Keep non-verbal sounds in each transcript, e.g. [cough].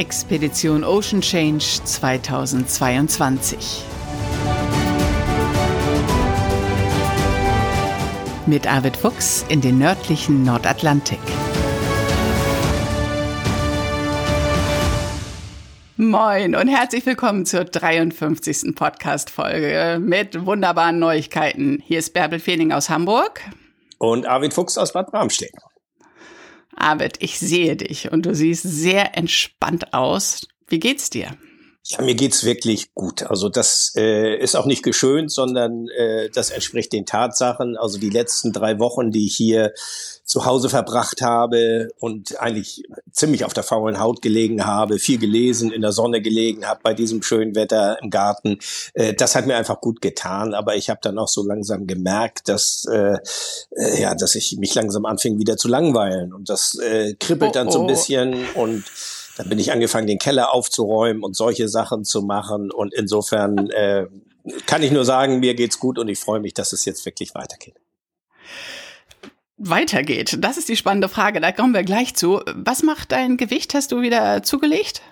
Expedition Ocean Change 2022. Mit Arvid Fuchs in den nördlichen Nordatlantik. Moin und herzlich willkommen zur 53. Podcast-Folge mit wunderbaren Neuigkeiten. Hier ist Bärbel Fehling aus Hamburg. Und Arvid Fuchs aus Bad Bramstedt. Arvid, ich sehe dich und du siehst sehr entspannt aus. Wie geht's dir? Ja, mir geht's wirklich gut. Also das äh, ist auch nicht geschönt, sondern äh, das entspricht den Tatsachen. Also die letzten drei Wochen, die ich hier zu Hause verbracht habe und eigentlich ziemlich auf der faulen Haut gelegen habe, viel gelesen, in der Sonne gelegen habe bei diesem schönen Wetter im Garten, äh, das hat mir einfach gut getan. Aber ich habe dann auch so langsam gemerkt, dass äh, äh, ja, dass ich mich langsam anfing wieder zu langweilen und das äh, kribbelt oh, dann so ein oh. bisschen und dann bin ich angefangen, den Keller aufzuräumen und solche Sachen zu machen. Und insofern äh, kann ich nur sagen, mir geht's gut und ich freue mich, dass es jetzt wirklich weitergeht. Weitergeht, das ist die spannende Frage. Da kommen wir gleich zu. Was macht dein Gewicht? Hast du wieder zugelegt?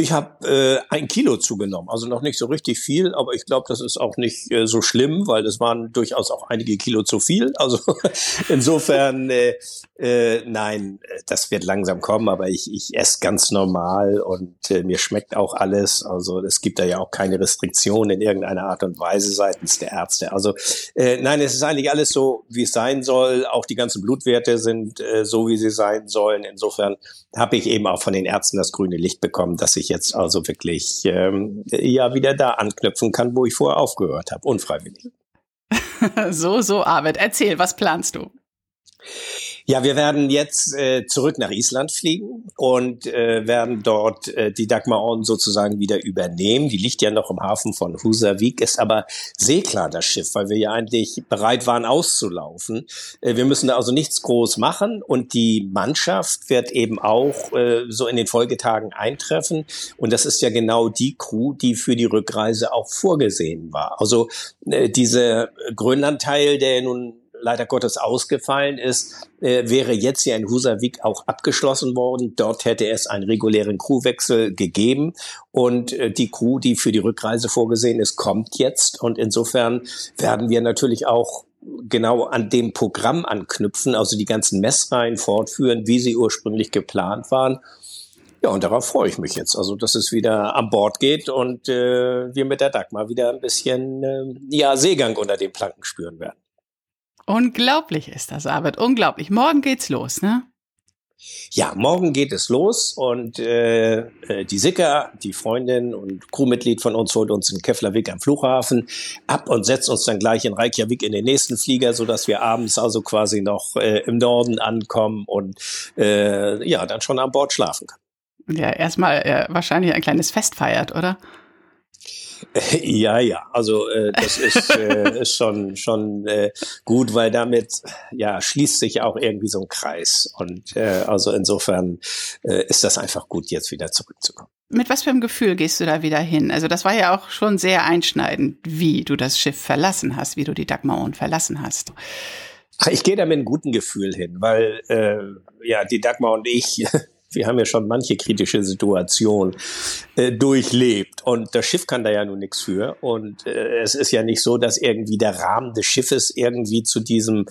Ich habe äh, ein Kilo zugenommen, also noch nicht so richtig viel, aber ich glaube, das ist auch nicht äh, so schlimm, weil es waren durchaus auch einige Kilo zu viel. [laughs] Also insofern, äh, äh, nein, das wird langsam kommen, aber ich, ich esse ganz normal und äh, mir schmeckt auch alles. Also es gibt da ja auch keine Restriktionen in irgendeiner Art und Weise seitens der Ärzte. Also äh, nein, es ist eigentlich alles so, wie es sein soll. Auch die ganzen Blutwerte sind äh, so, wie sie sein sollen. Insofern habe ich eben auch von den Ärzten das grüne Licht bekommen, dass ich jetzt also wirklich ähm, ja wieder da anknüpfen kann, wo ich vorher aufgehört habe, unfreiwillig. [laughs] so, so, Arvid, erzähl, was planst du? Ja, wir werden jetzt äh, zurück nach Island fliegen und äh, werden dort äh, die Dagmar On sozusagen wieder übernehmen. Die liegt ja noch im Hafen von Husavik, ist aber seeklar das Schiff, weil wir ja eigentlich bereit waren auszulaufen. Äh, wir müssen da also nichts groß machen und die Mannschaft wird eben auch äh, so in den Folgetagen eintreffen. Und das ist ja genau die Crew, die für die Rückreise auch vorgesehen war. Also äh, diese Grönlandteil, der nun leider Gottes ausgefallen ist, äh, wäre jetzt ja in Husavik auch abgeschlossen worden. Dort hätte es einen regulären Crewwechsel gegeben und äh, die Crew, die für die Rückreise vorgesehen ist, kommt jetzt und insofern werden wir natürlich auch genau an dem Programm anknüpfen, also die ganzen Messreihen fortführen, wie sie ursprünglich geplant waren. Ja, und darauf freue ich mich jetzt. Also, dass es wieder an Bord geht und äh, wir mit der Dagmar wieder ein bisschen äh, ja, Seegang unter den Planken spüren werden. Unglaublich ist das, Arbeit. Unglaublich. Morgen geht's los, ne? Ja, morgen geht es los und äh, äh, die Sicker, die Freundin und Crewmitglied von uns, holt uns in Keflavik am Flughafen ab und setzt uns dann gleich in Reykjavik in den nächsten Flieger, so dass wir abends also quasi noch äh, im Norden ankommen und äh, ja, dann schon an Bord schlafen können. Ja, erstmal äh, wahrscheinlich ein kleines Fest feiert, oder? [laughs] Ja, ja, also äh, das ist, äh, ist schon schon äh, gut, weil damit ja schließt sich auch irgendwie so ein Kreis und äh, also insofern äh, ist das einfach gut, jetzt wieder zurückzukommen. Mit was für einem Gefühl gehst du da wieder hin? Also das war ja auch schon sehr einschneidend, wie du das Schiff verlassen hast, wie du die Dagmaron verlassen hast. Ich gehe da mit einem guten Gefühl hin, weil äh, ja die Dagmar und ich wir haben ja schon manche kritische Situation äh, durchlebt. Und das Schiff kann da ja nun nichts für. Und äh, es ist ja nicht so, dass irgendwie der Rahmen des Schiffes irgendwie zu diesem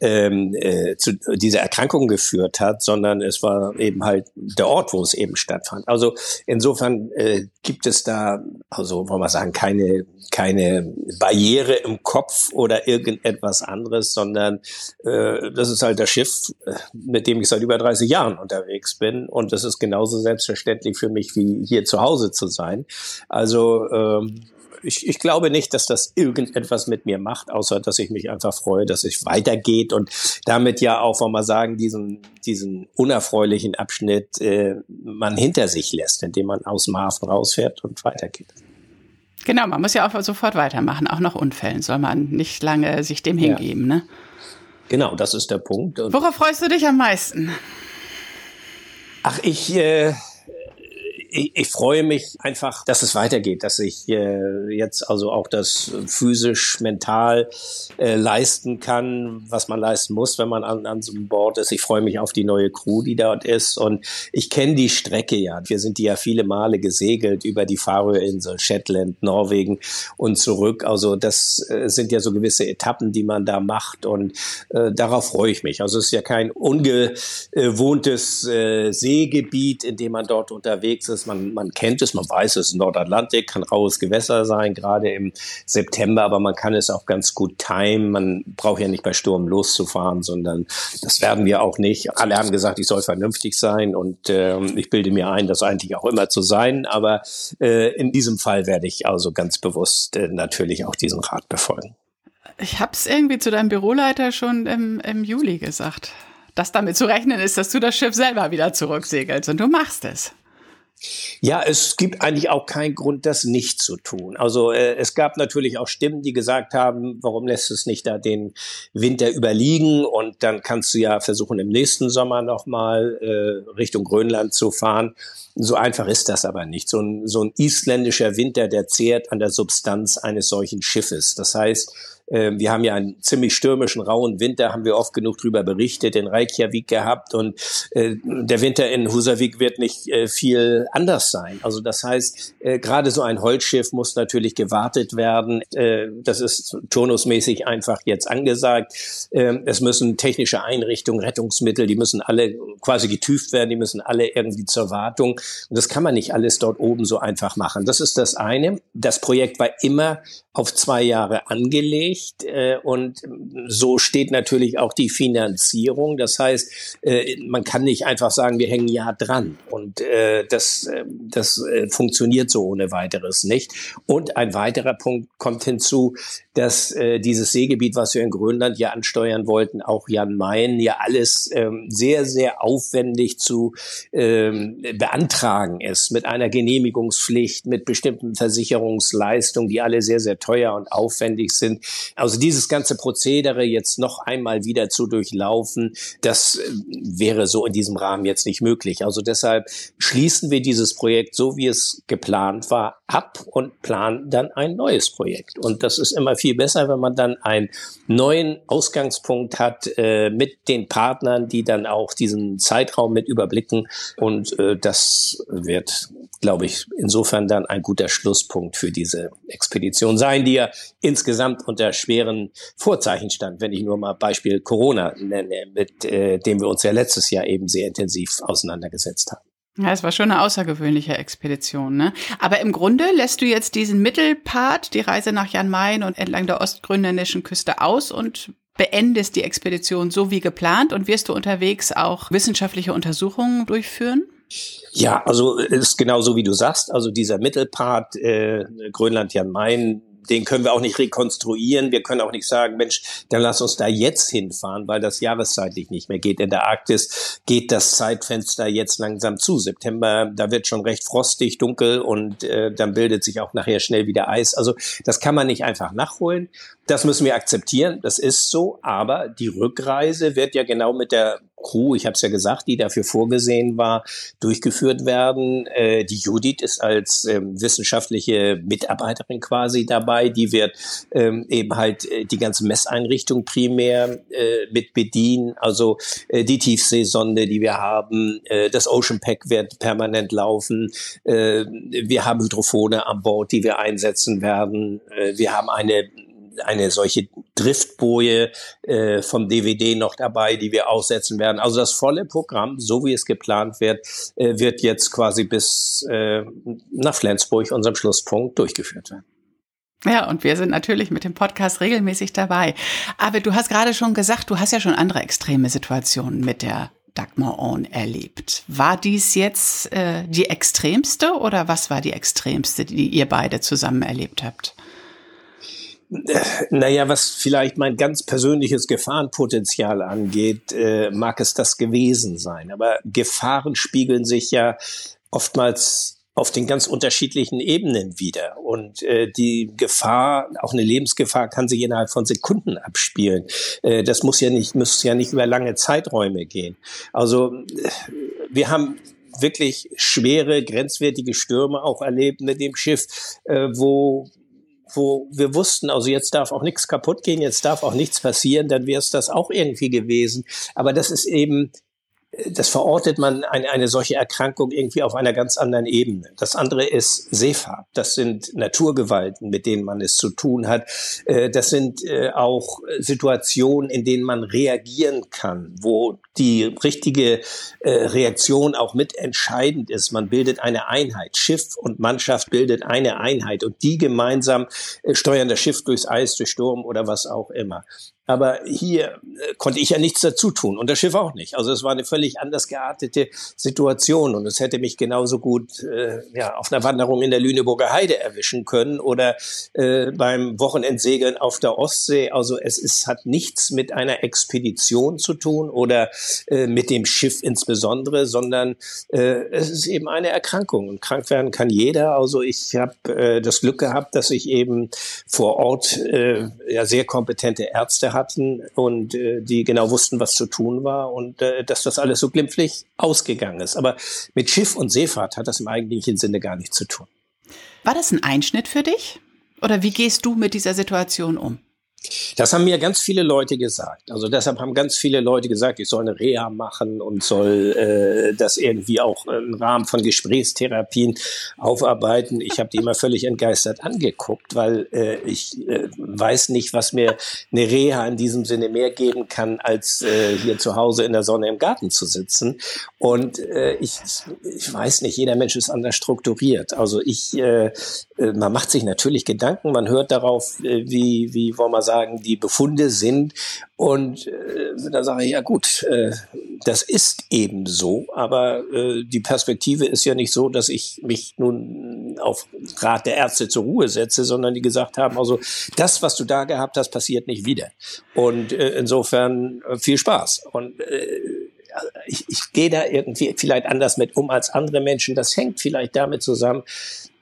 ähm, äh, zu dieser Erkrankung geführt hat, sondern es war eben halt der Ort, wo es eben stattfand. Also insofern äh, gibt es da, also wollen wir sagen, keine keine Barriere im Kopf oder irgendetwas anderes, sondern äh, das ist halt das Schiff, äh, mit dem ich seit über 30 Jahren unterwegs bin und das ist genauso selbstverständlich für mich wie hier zu Hause zu sein. Also ähm, ich, ich glaube nicht, dass das irgendetwas mit mir macht, außer dass ich mich einfach freue, dass es weitergeht und damit ja auch, wollen wir sagen, diesen, diesen unerfreulichen Abschnitt äh, man hinter sich lässt, indem man aus dem Hafen rausfährt und weitergeht. Genau, man muss ja auch sofort weitermachen, auch nach Unfällen soll man nicht lange sich dem hingeben, ja. ne? Genau, das ist der Punkt. Und Worauf freust du dich am meisten? Ach, ich, äh, ich, ich freue mich einfach, dass es weitergeht, dass ich äh, jetzt also auch das physisch, mental äh, leisten kann, was man leisten muss, wenn man an, an so einem Board ist. Ich freue mich auf die neue Crew, die dort ist. Und ich kenne die Strecke ja. Wir sind die ja viele Male gesegelt über die Färöerinsel, Shetland, Norwegen und zurück. Also das äh, sind ja so gewisse Etappen, die man da macht. Und äh, darauf freue ich mich. Also es ist ja kein ungewohntes äh, Seegebiet, in dem man dort unterwegs ist. Man, man kennt es, man weiß es, Nordatlantik kann raues Gewässer sein, gerade im September, aber man kann es auch ganz gut timen. Man braucht ja nicht bei Sturm loszufahren, sondern das werden wir auch nicht. Alle haben gesagt, ich soll vernünftig sein und äh, ich bilde mir ein, das eigentlich auch immer zu sein. Aber äh, in diesem Fall werde ich also ganz bewusst äh, natürlich auch diesen Rat befolgen. Ich habe es irgendwie zu deinem Büroleiter schon im, im Juli gesagt, dass damit zu rechnen ist, dass du das Schiff selber wieder zurücksegelst und du machst es. Ja, es gibt eigentlich auch keinen Grund, das nicht zu tun. Also äh, es gab natürlich auch Stimmen, die gesagt haben, warum lässt es nicht da den Winter überliegen und dann kannst du ja versuchen, im nächsten Sommer nochmal äh, Richtung Grönland zu fahren. So einfach ist das aber nicht. So ein, so ein isländischer Winter, der zehrt an der Substanz eines solchen Schiffes. Das heißt, wir haben ja einen ziemlich stürmischen, rauen Winter, haben wir oft genug drüber berichtet, in Reykjavik gehabt und äh, der Winter in Husavik wird nicht äh, viel anders sein. Also das heißt, äh, gerade so ein Holzschiff muss natürlich gewartet werden. Äh, das ist turnusmäßig einfach jetzt angesagt. Äh, es müssen technische Einrichtungen, Rettungsmittel, die müssen alle quasi getüft werden, die müssen alle irgendwie zur Wartung. Und das kann man nicht alles dort oben so einfach machen. Das ist das eine. Das Projekt war immer auf zwei Jahre angelegt äh, und so steht natürlich auch die Finanzierung. Das heißt, äh, man kann nicht einfach sagen, wir hängen ja dran und äh, das, das funktioniert so ohne weiteres nicht. Und ein weiterer Punkt kommt hinzu, dass dieses Seegebiet, was wir in Grönland ja ansteuern wollten, auch Jan Mayen, ja alles ähm, sehr, sehr aufwendig zu ähm, beantragen ist, mit einer Genehmigungspflicht, mit bestimmten Versicherungsleistungen, die alle sehr, sehr teuer und aufwendig sind. Also dieses ganze Prozedere jetzt noch einmal wieder zu durchlaufen, das äh, wäre so in diesem Rahmen jetzt nicht möglich. Also deshalb schließen wir dieses Projekt so, wie es geplant war, ab und planen dann ein neues Projekt. Und das ist immer viel besser, wenn man dann einen neuen Ausgangspunkt hat äh, mit den Partnern, die dann auch diesen Zeitraum mit überblicken. Und äh, das wird, glaube ich, insofern dann ein guter Schlusspunkt für diese Expedition sein sein, die ja insgesamt unter schweren Vorzeichen stand, wenn ich nur mal Beispiel Corona nenne, mit äh, dem wir uns ja letztes Jahr eben sehr intensiv auseinandergesetzt haben. Ja, es war schon eine außergewöhnliche Expedition, ne? Aber im Grunde lässt du jetzt diesen Mittelpart, die Reise nach Jan Mayen und entlang der ostgrönländischen Küste aus und beendest die Expedition so wie geplant und wirst du unterwegs auch wissenschaftliche Untersuchungen durchführen? Ja, also ist genau so wie du sagst. Also dieser Mittelpart äh, Grönland Jan Mayen den können wir auch nicht rekonstruieren. Wir können auch nicht sagen, Mensch, dann lass uns da jetzt hinfahren, weil das jahreszeitlich nicht mehr geht. In der Arktis geht das Zeitfenster jetzt langsam zu. September, da wird schon recht frostig, dunkel und äh, dann bildet sich auch nachher schnell wieder Eis. Also das kann man nicht einfach nachholen. Das müssen wir akzeptieren, das ist so, aber die Rückreise wird ja genau mit der Crew, ich habe es ja gesagt, die dafür vorgesehen war, durchgeführt werden. Äh, die Judith ist als ähm, wissenschaftliche Mitarbeiterin quasi dabei. Die wird ähm, eben halt äh, die ganze Messeinrichtung primär äh, mit bedienen. Also äh, die Tiefseesonde, die wir haben, äh, das Ocean Pack wird permanent laufen. Äh, wir haben Hydrophone an Bord, die wir einsetzen werden. Äh, wir haben eine eine solche Driftboje äh, vom DVD noch dabei, die wir aussetzen werden. Also das volle Programm, so wie es geplant wird, äh, wird jetzt quasi bis äh, nach Flensburg, unserem Schlusspunkt, durchgeführt werden. Ja, und wir sind natürlich mit dem Podcast regelmäßig dabei. Aber du hast gerade schon gesagt, du hast ja schon andere extreme Situationen mit der Dagmar On erlebt. War dies jetzt äh, die extremste oder was war die extremste, die ihr beide zusammen erlebt habt? Naja, was vielleicht mein ganz persönliches Gefahrenpotenzial angeht, äh, mag es das gewesen sein. Aber Gefahren spiegeln sich ja oftmals auf den ganz unterschiedlichen Ebenen wieder. Und äh, die Gefahr, auch eine Lebensgefahr, kann sich innerhalb von Sekunden abspielen. Äh, das muss ja nicht, muss ja nicht über lange Zeiträume gehen. Also äh, wir haben wirklich schwere, grenzwertige Stürme auch erlebt mit dem Schiff, äh, wo wo wir wussten, also jetzt darf auch nichts kaputt gehen, jetzt darf auch nichts passieren, dann wäre es das auch irgendwie gewesen. Aber das ist eben das verortet man eine, eine solche Erkrankung irgendwie auf einer ganz anderen Ebene. Das andere ist Seefahrt. Das sind Naturgewalten, mit denen man es zu tun hat. Äh, das sind äh, auch Situationen, in denen man reagieren kann, wo die richtige äh, Reaktion auch mitentscheidend ist. Man bildet eine Einheit. Schiff und Mannschaft bildet eine Einheit und die gemeinsam steuern das Schiff durchs Eis, durch Sturm oder was auch immer. Aber hier äh, konnte ich ja nichts dazu tun und das Schiff auch nicht. Also es war eine völlig anders geartete Situation und es hätte mich genauso gut äh, ja, auf einer Wanderung in der Lüneburger Heide erwischen können oder äh, beim Wochenendsegeln auf der Ostsee. Also es ist, hat nichts mit einer Expedition zu tun oder äh, mit dem Schiff insbesondere, sondern äh, es ist eben eine Erkrankung und krank werden kann jeder. Also ich habe äh, das Glück gehabt, dass ich eben vor Ort äh, ja sehr kompetente Ärzte hatten und äh, die genau wussten, was zu tun war und äh, dass das alles so glimpflich ausgegangen ist. Aber mit Schiff und Seefahrt hat das im eigentlichen Sinne gar nichts zu tun. War das ein Einschnitt für dich? Oder wie gehst du mit dieser Situation um? Das haben mir ganz viele Leute gesagt. Also deshalb haben ganz viele Leute gesagt, ich soll eine Reha machen und soll äh, das irgendwie auch im Rahmen von Gesprächstherapien aufarbeiten. Ich habe die immer völlig entgeistert angeguckt, weil äh, ich äh, weiß nicht, was mir eine Reha in diesem Sinne mehr geben kann, als äh, hier zu Hause in der Sonne im Garten zu sitzen. Und äh, ich, ich weiß nicht, jeder Mensch ist anders strukturiert. Also ich, äh, äh man macht sich natürlich Gedanken, man hört darauf, äh, wie, wie wir sagen, die Befunde sind. Und äh, da sage ich, ja gut, äh, das ist eben so, aber äh, die Perspektive ist ja nicht so, dass ich mich nun auf Rat der Ärzte zur Ruhe setze, sondern die gesagt haben, also das, was du da gehabt hast, passiert nicht wieder. Und äh, insofern äh, viel Spaß. Und äh, ich, ich gehe da irgendwie vielleicht anders mit um als andere Menschen. Das hängt vielleicht damit zusammen,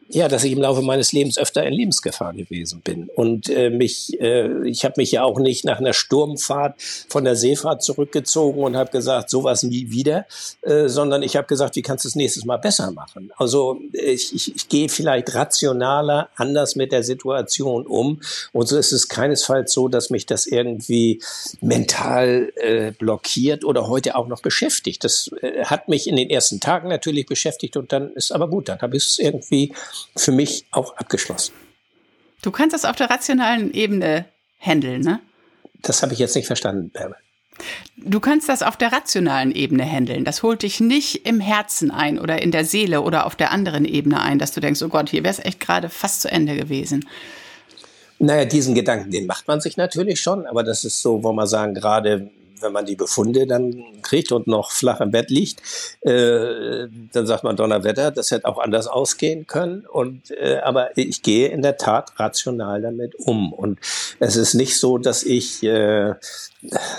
ja, dass ich im Laufe meines Lebens öfter in Lebensgefahr gewesen bin. Und äh, mich, äh, ich habe mich ja auch nicht nach einer Sturmfahrt von der Seefahrt zurückgezogen und habe gesagt, sowas nie wieder, äh, sondern ich habe gesagt, wie kannst du es nächstes Mal besser machen? Also ich, ich, ich gehe vielleicht rationaler, anders mit der Situation um. Und so ist es keinesfalls so, dass mich das irgendwie mental äh, blockiert oder heute auch noch beschäftigt. Das äh, hat mich in den ersten Tagen natürlich beschäftigt und dann ist aber gut, dann habe ich es irgendwie für mich auch abgeschlossen. Du kannst das auf der rationalen Ebene handeln, ne? Das habe ich jetzt nicht verstanden, Bärbel. Du kannst das auf der rationalen Ebene handeln. Das holt dich nicht im Herzen ein oder in der Seele oder auf der anderen Ebene ein, dass du denkst, oh Gott, hier wäre es echt gerade fast zu Ende gewesen. Naja, diesen Gedanken, den macht man sich natürlich schon, aber das ist so, wollen wir sagen, gerade wenn man die Befunde dann kriegt und noch flach im Bett liegt, äh, dann sagt man Donnerwetter, das hätte auch anders ausgehen können. Und äh, aber ich gehe in der Tat rational damit um. Und es ist nicht so, dass ich äh,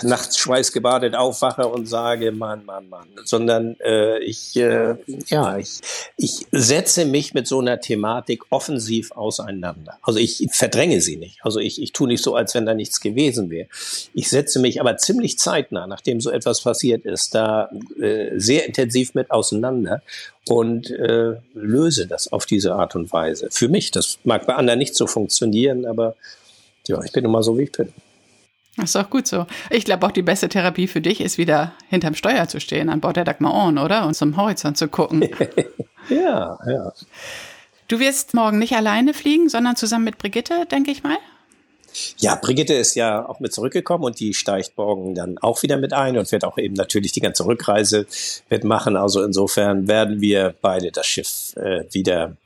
nachts schweißgebadet aufwache und sage, Mann, Mann, Mann, sondern äh, ich, äh, ja, ich, ich setze mich mit so einer Thematik offensiv auseinander. Also ich verdränge sie nicht. Also ich, ich tue nicht so, als wenn da nichts gewesen wäre. Ich setze mich aber ziemlich zeitnah, nachdem so etwas passiert ist, da äh, sehr intensiv mit auseinander und äh, löse das auf diese Art und Weise. Für mich, das mag bei anderen nicht so funktionieren, aber ja, ich bin immer so, wie ich bin. Das ist auch gut so. Ich glaube auch die beste Therapie für dich ist wieder hinterm Steuer zu stehen, an Bord der Dagmar On, oder? Und zum Horizont zu gucken. [laughs] ja, ja. Du wirst morgen nicht alleine fliegen, sondern zusammen mit Brigitte, denke ich mal? Ja, Brigitte ist ja auch mit zurückgekommen und die steigt morgen dann auch wieder mit ein und wird auch eben natürlich die ganze Rückreise mitmachen. Also insofern werden wir beide das Schiff äh, wieder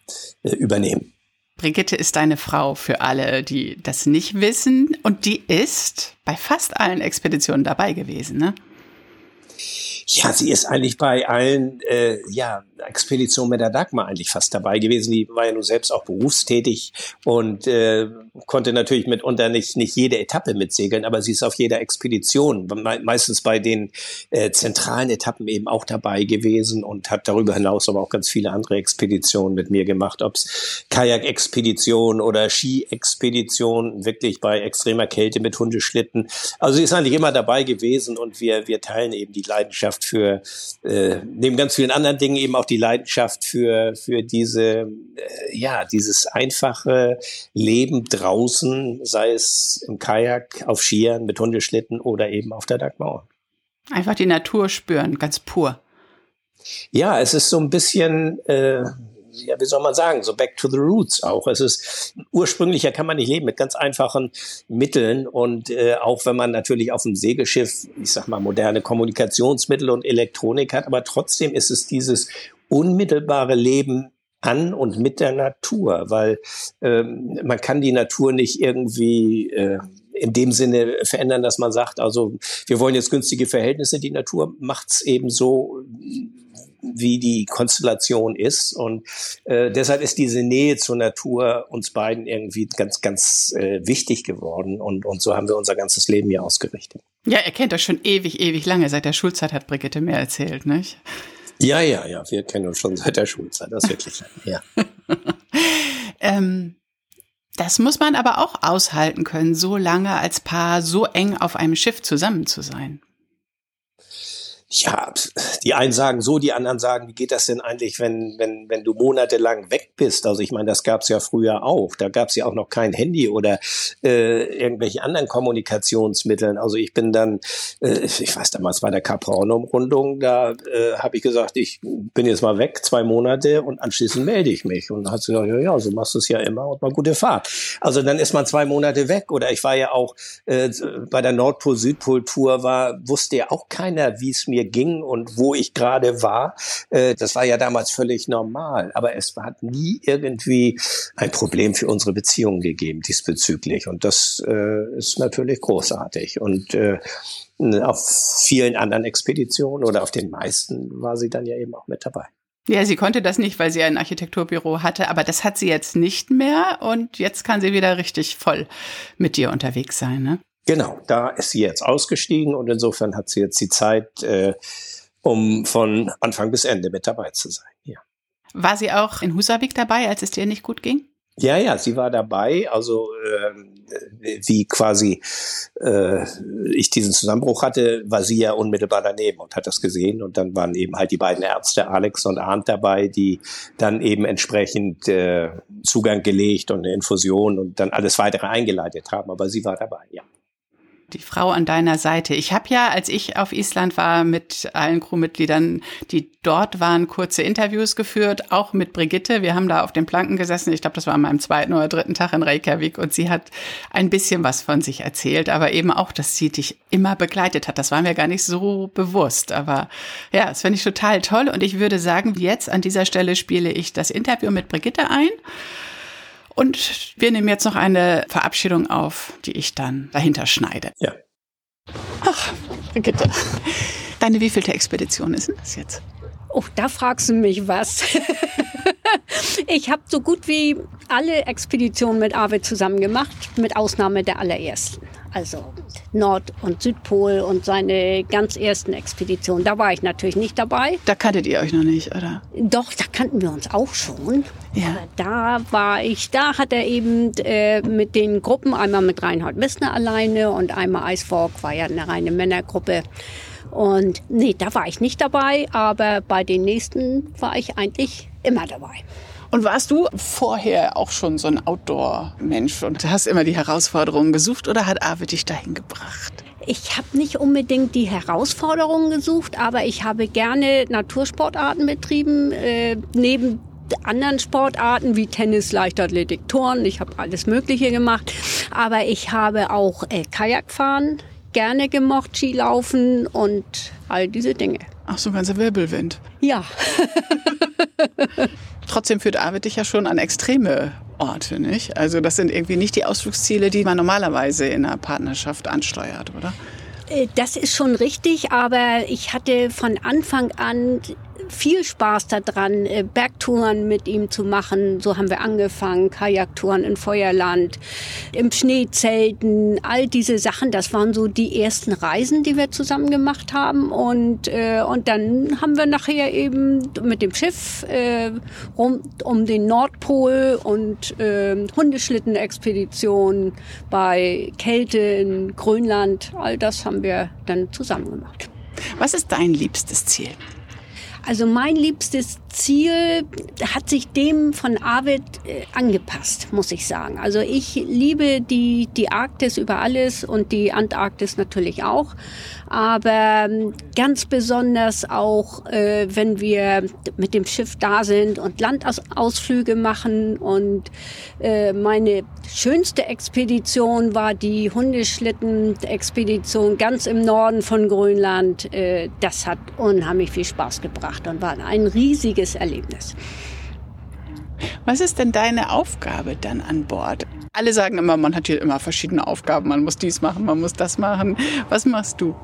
äh, übernehmen. Brigitte ist deine Frau für alle, die das nicht wissen. Und die ist bei fast allen Expeditionen dabei gewesen, ne? Ja, sie ist eigentlich bei allen äh, ja, Expeditionen mit der Dagmar eigentlich fast dabei gewesen. Die war ja nun selbst auch berufstätig und äh, konnte natürlich mitunter nicht, nicht jede Etappe mitsegeln, aber sie ist auf jeder Expedition, meistens bei den äh, zentralen Etappen eben auch dabei gewesen und hat darüber hinaus aber auch ganz viele andere Expeditionen mit mir gemacht, ob es Kajak-Expedition oder Ski-Expedition, wirklich bei extremer Kälte mit Hundeschlitten. Also sie ist eigentlich immer dabei gewesen und wir, wir teilen eben die Leidenschaft Leidenschaft für, äh, neben ganz vielen anderen Dingen eben auch die Leidenschaft für, für diese, äh, ja, dieses einfache Leben draußen, sei es im Kajak, auf Skiern, mit Hundeschlitten oder eben auf der Dagmauer. Einfach die Natur spüren, ganz pur. Ja, es ist so ein bisschen, äh, ja, wie soll man sagen, so back to the roots auch. Es ist ursprünglicher kann man nicht leben mit ganz einfachen Mitteln und äh, auch wenn man natürlich auf dem Segelschiff, ich sag mal, moderne Kommunikationsmittel und Elektronik hat, aber trotzdem ist es dieses unmittelbare Leben an und mit der Natur, weil ähm, man kann die Natur nicht irgendwie äh, in dem Sinne verändern, dass man sagt, also wir wollen jetzt günstige Verhältnisse. Die Natur macht's eben so, wie die Konstellation ist. Und äh, deshalb ist diese Nähe zur Natur uns beiden irgendwie ganz, ganz äh, wichtig geworden. Und, und so haben wir unser ganzes Leben hier ausgerichtet. Ja, er kennt euch schon ewig, ewig lange. Seit der Schulzeit hat Brigitte mir erzählt, nicht? Ja, ja, ja. Wir kennen uns schon seit der Schulzeit. Das ist wirklich ja. [laughs] ähm, das muss man aber auch aushalten können, so lange als Paar so eng auf einem Schiff zusammen zu sein ja, die einen sagen so, die anderen sagen, wie geht das denn eigentlich, wenn, wenn, wenn du monatelang weg bist? Also ich meine, das gab's ja früher auch. Da gab's ja auch noch kein Handy oder äh, irgendwelche anderen Kommunikationsmitteln. Also ich bin dann, äh, ich weiß damals bei der Capraunum-Rundung, da äh, habe ich gesagt, ich bin jetzt mal weg, zwei Monate und anschließend melde ich mich. Und dann hat sie gesagt, ja, ja, so machst du es ja immer und mal gute Fahrt. Also dann ist man zwei Monate weg. Oder ich war ja auch äh, bei der Nordpol-Südpol-Tour, war, wusste ja auch keiner, wie es mir mir ging und wo ich gerade war. Äh, das war ja damals völlig normal. Aber es hat nie irgendwie ein Problem für unsere Beziehung gegeben diesbezüglich. Und das äh, ist natürlich großartig. Und äh, auf vielen anderen Expeditionen oder auf den meisten war sie dann ja eben auch mit dabei. Ja, sie konnte das nicht, weil sie ein Architekturbüro hatte, aber das hat sie jetzt nicht mehr und jetzt kann sie wieder richtig voll mit dir unterwegs sein, ne? Genau, da ist sie jetzt ausgestiegen und insofern hat sie jetzt die Zeit, äh, um von Anfang bis Ende mit dabei zu sein. Ja. War sie auch in Husavik dabei, als es dir nicht gut ging? Ja, ja, sie war dabei. Also äh, wie quasi äh, ich diesen Zusammenbruch hatte, war sie ja unmittelbar daneben und hat das gesehen. Und dann waren eben halt die beiden Ärzte, Alex und Arndt, dabei, die dann eben entsprechend äh, Zugang gelegt und eine Infusion und dann alles weitere eingeleitet haben. Aber sie war dabei, ja die Frau an deiner Seite. Ich habe ja, als ich auf Island war, mit allen Crewmitgliedern, die dort waren, kurze Interviews geführt, auch mit Brigitte. Wir haben da auf den Planken gesessen. Ich glaube, das war an meinem zweiten oder dritten Tag in Reykjavik und sie hat ein bisschen was von sich erzählt, aber eben auch, dass sie dich immer begleitet hat. Das war mir gar nicht so bewusst, aber ja, das finde ich total toll und ich würde sagen, jetzt an dieser Stelle spiele ich das Interview mit Brigitte ein. Und wir nehmen jetzt noch eine Verabschiedung auf, die ich dann dahinter schneide. Ja. Ach, Brigitte. Deine wievielte Expedition ist denn das jetzt? Oh, da fragst du mich was. [laughs] ich habe so gut wie alle Expeditionen mit Arvid zusammen gemacht, mit Ausnahme der allerersten. Also Nord- und Südpol und seine ganz ersten Expeditionen. Da war ich natürlich nicht dabei. Da kanntet ihr euch noch nicht, oder? Doch, da kannten wir uns auch schon. Ja. Aber da war ich, da hat er eben äh, mit den Gruppen, einmal mit Reinhard Wissner alleine und einmal Eiswalk, war ja eine reine Männergruppe. Und nee, da war ich nicht dabei, aber bei den nächsten war ich eigentlich immer dabei. Und warst du vorher auch schon so ein Outdoor-Mensch und hast immer die Herausforderungen gesucht oder hat Arvid dich dahin gebracht? Ich habe nicht unbedingt die Herausforderungen gesucht, aber ich habe gerne Natursportarten betrieben, äh, neben anderen Sportarten wie Tennis, Leichtathletik, Turnen. Ich habe alles Mögliche gemacht. Aber ich habe auch äh, Kajakfahren gerne gemocht, Skilaufen und all diese Dinge. Ach so, ganzer Wirbelwind. Ja. [laughs] Trotzdem führt Arvid dich ja schon an extreme Orte, nicht? Also das sind irgendwie nicht die Ausflugsziele, die man normalerweise in einer Partnerschaft ansteuert, oder? Äh, das ist schon richtig, aber ich hatte von Anfang an viel Spaß daran, äh, Bergtouren mit ihm zu machen. So haben wir angefangen, Kajaktouren in Feuerland, im Schneezelten, all diese Sachen. Das waren so die ersten Reisen, die wir zusammen gemacht haben. Und, äh, und dann haben wir nachher eben mit dem Schiff äh, rund um den Nordpol und äh, Hundeschlitten-Expeditionen bei Kälte in Grönland, all das haben wir dann zusammen gemacht. Was ist dein liebstes Ziel? Also mein liebstes Ziel hat sich dem von Arvid äh, angepasst, muss ich sagen. Also ich liebe die, die Arktis über alles und die Antarktis natürlich auch aber ähm, ganz besonders auch, äh, wenn wir mit dem Schiff da sind und Landausflüge machen. Und äh, meine schönste Expedition war die Hundeschlitten-Expedition ganz im Norden von Grönland. Das hat unheimlich viel Spaß gebracht und war ein riesiges Erlebnis. Was ist denn deine Aufgabe dann an Bord? Alle sagen immer, man hat hier immer verschiedene Aufgaben. Man muss dies machen, man muss das machen. Was machst du?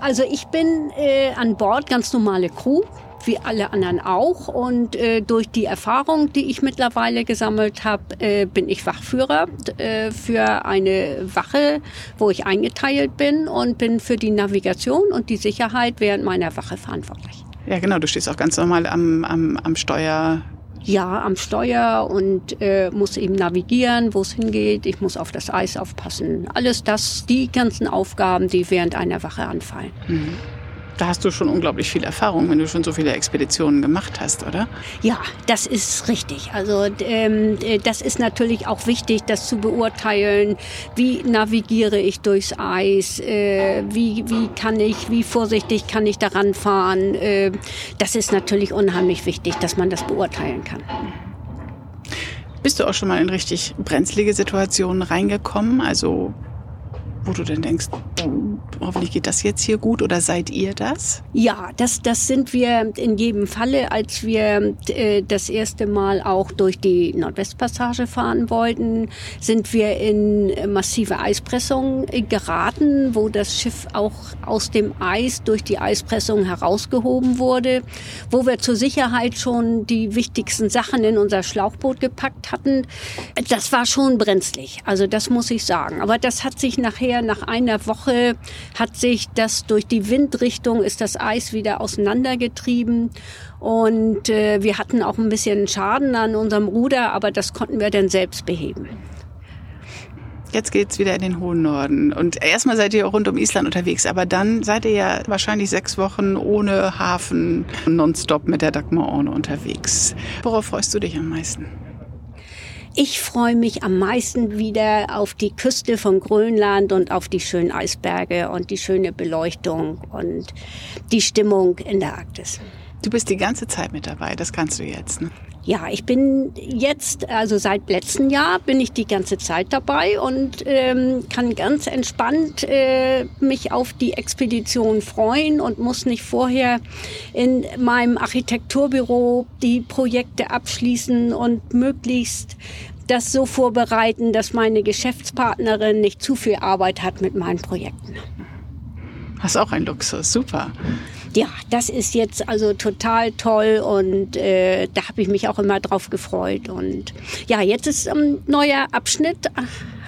Also ich bin äh, an Bord ganz normale Crew wie alle anderen auch. Und äh, durch die Erfahrung, die ich mittlerweile gesammelt habe, äh, bin ich Wachführer äh, für eine Wache, wo ich eingeteilt bin und bin für die Navigation und die Sicherheit während meiner Wache verantwortlich. Ja, genau. Du stehst auch ganz normal am, am, am Steuer ja, am Steuer und äh, muss eben navigieren, wo es hingeht. Ich muss auf das Eis aufpassen. Alles das, die ganzen Aufgaben, die während einer Wache anfallen. Mhm. Da hast du schon unglaublich viel Erfahrung, wenn du schon so viele Expeditionen gemacht hast, oder? Ja, das ist richtig. Also ähm, äh, das ist natürlich auch wichtig, das zu beurteilen. Wie navigiere ich durchs Eis? Äh, wie, wie kann ich, wie vorsichtig kann ich daran fahren? Äh, das ist natürlich unheimlich wichtig, dass man das beurteilen kann. Bist du auch schon mal in richtig brenzlige Situationen reingekommen? Also wo du denn denkst, oh, hoffentlich geht das jetzt hier gut oder seid ihr das? Ja, das, das sind wir in jedem Falle, als wir äh, das erste Mal auch durch die Nordwestpassage fahren wollten, sind wir in massive Eispressung geraten, wo das Schiff auch aus dem Eis durch die Eispressung herausgehoben wurde, wo wir zur Sicherheit schon die wichtigsten Sachen in unser Schlauchboot gepackt hatten. Das war schon brenzlig, also das muss ich sagen. Aber das hat sich nachher ungefähr nach einer Woche hat sich das durch die Windrichtung ist das Eis wieder auseinandergetrieben und äh, wir hatten auch ein bisschen Schaden an unserem Ruder, aber das konnten wir dann selbst beheben. Jetzt geht's wieder in den hohen Norden. Und erstmal seid ihr rund um Island unterwegs, aber dann seid ihr ja wahrscheinlich sechs Wochen ohne Hafen nonstop mit der Dagmar Orne unterwegs. Worauf freust du dich am meisten? Ich freue mich am meisten wieder auf die Küste von Grönland und auf die schönen Eisberge und die schöne Beleuchtung und die Stimmung in der Arktis. Du bist die ganze Zeit mit dabei, das kannst du jetzt. Ne? Ja, ich bin jetzt, also seit letztem Jahr bin ich die ganze Zeit dabei und ähm, kann ganz entspannt äh, mich auf die Expedition freuen und muss nicht vorher in meinem Architekturbüro die Projekte abschließen und möglichst das so vorbereiten, dass meine Geschäftspartnerin nicht zu viel Arbeit hat mit meinen Projekten. Das ist auch ein Luxus, super. Ja, das ist jetzt also total toll und äh, da habe ich mich auch immer drauf gefreut. Und ja, jetzt ist ein neuer Abschnitt,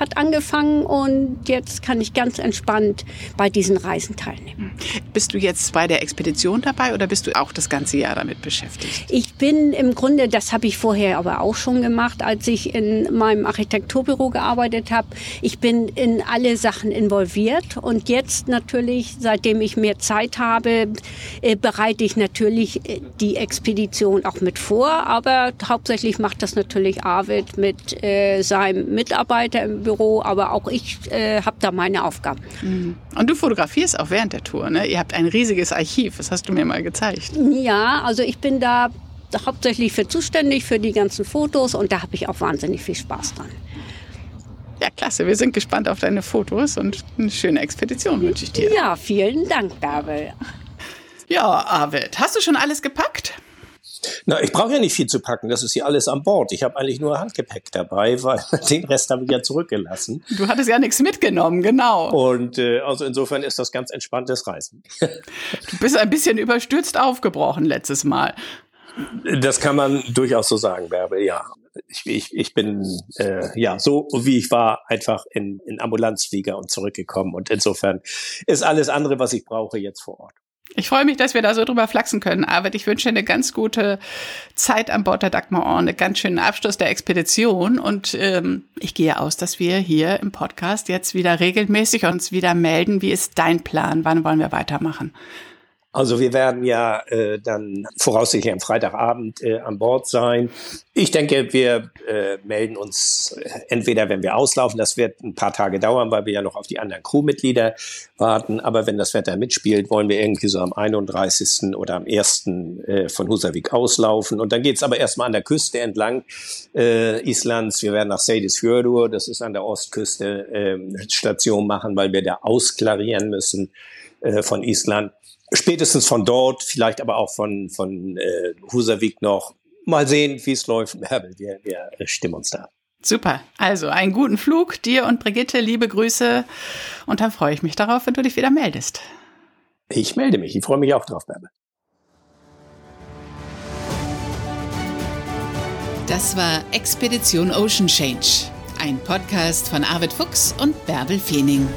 hat angefangen und jetzt kann ich ganz entspannt bei diesen Reisen teilnehmen. Bist du jetzt bei der Expedition dabei oder bist du auch das ganze Jahr damit beschäftigt? Ich bin im Grunde, das habe ich vorher aber auch schon gemacht, als ich in meinem Architekturbüro gearbeitet habe. Ich bin in alle Sachen involviert und jetzt natürlich, seitdem ich mehr Zeit habe, äh, bereite ich natürlich äh, die Expedition auch mit vor, aber hauptsächlich macht das natürlich Arvid mit äh, seinem Mitarbeiter im Büro, aber auch ich äh, habe da meine Aufgaben. Mhm. Und du fotografierst auch während der Tour, ne? Ihr habt ein riesiges Archiv, das hast du mir mal gezeigt. Ja, also ich bin da hauptsächlich für zuständig, für die ganzen Fotos und da habe ich auch wahnsinnig viel Spaß dran. Ja, klasse. Wir sind gespannt auf deine Fotos und eine schöne Expedition wünsche ich dir. Ja, vielen Dank, Bärbel. Ja, Arvid, hast du schon alles gepackt? Na, ich brauche ja nicht viel zu packen. Das ist hier alles an Bord. Ich habe eigentlich nur Handgepäck dabei, [laughs] weil den Rest habe ich ja zurückgelassen. Du hattest ja nichts mitgenommen, genau. Und äh, also insofern ist das ganz entspanntes Reisen. [laughs] du bist ein bisschen überstürzt aufgebrochen letztes Mal. Das kann man durchaus so sagen, Bärbel, ja. Ich, ich, ich bin äh, ja so wie ich war, einfach in, in Ambulanzflieger und zurückgekommen. Und insofern ist alles andere, was ich brauche, jetzt vor Ort. Ich freue mich, dass wir da so drüber flachsen können, Arvid. Ich wünsche eine ganz gute Zeit an Bord der Dagmar Orn, einen ganz schönen Abschluss der Expedition. Und ähm, ich gehe aus, dass wir hier im Podcast jetzt wieder regelmäßig uns wieder melden. Wie ist dein Plan? Wann wollen wir weitermachen? Also wir werden ja äh, dann voraussichtlich am Freitagabend äh, an Bord sein. Ich denke, wir äh, melden uns äh, entweder, wenn wir auslaufen, das wird ein paar Tage dauern, weil wir ja noch auf die anderen Crewmitglieder warten. Aber wenn das Wetter mitspielt, wollen wir irgendwie so am 31. oder am 1. Äh, von Husavik auslaufen. Und dann geht's aber erstmal an der Küste entlang äh, Islands. Wir werden nach Seyðisfjörður, das ist an der Ostküste, äh, Station machen, weil wir da ausklarieren müssen äh, von Island spätestens von dort, vielleicht aber auch von, von äh, Husavik noch. Mal sehen, wie es läuft. [laughs] Herbel, wir, wir stimmen uns da. Super. Also einen guten Flug dir und Brigitte, liebe Grüße. Und dann freue ich mich darauf, wenn du dich wieder meldest. Ich melde mich. Ich freue mich auch drauf, Bärbel. Das war Expedition Ocean Change, ein Podcast von Arvid Fuchs und Bärbel Feening.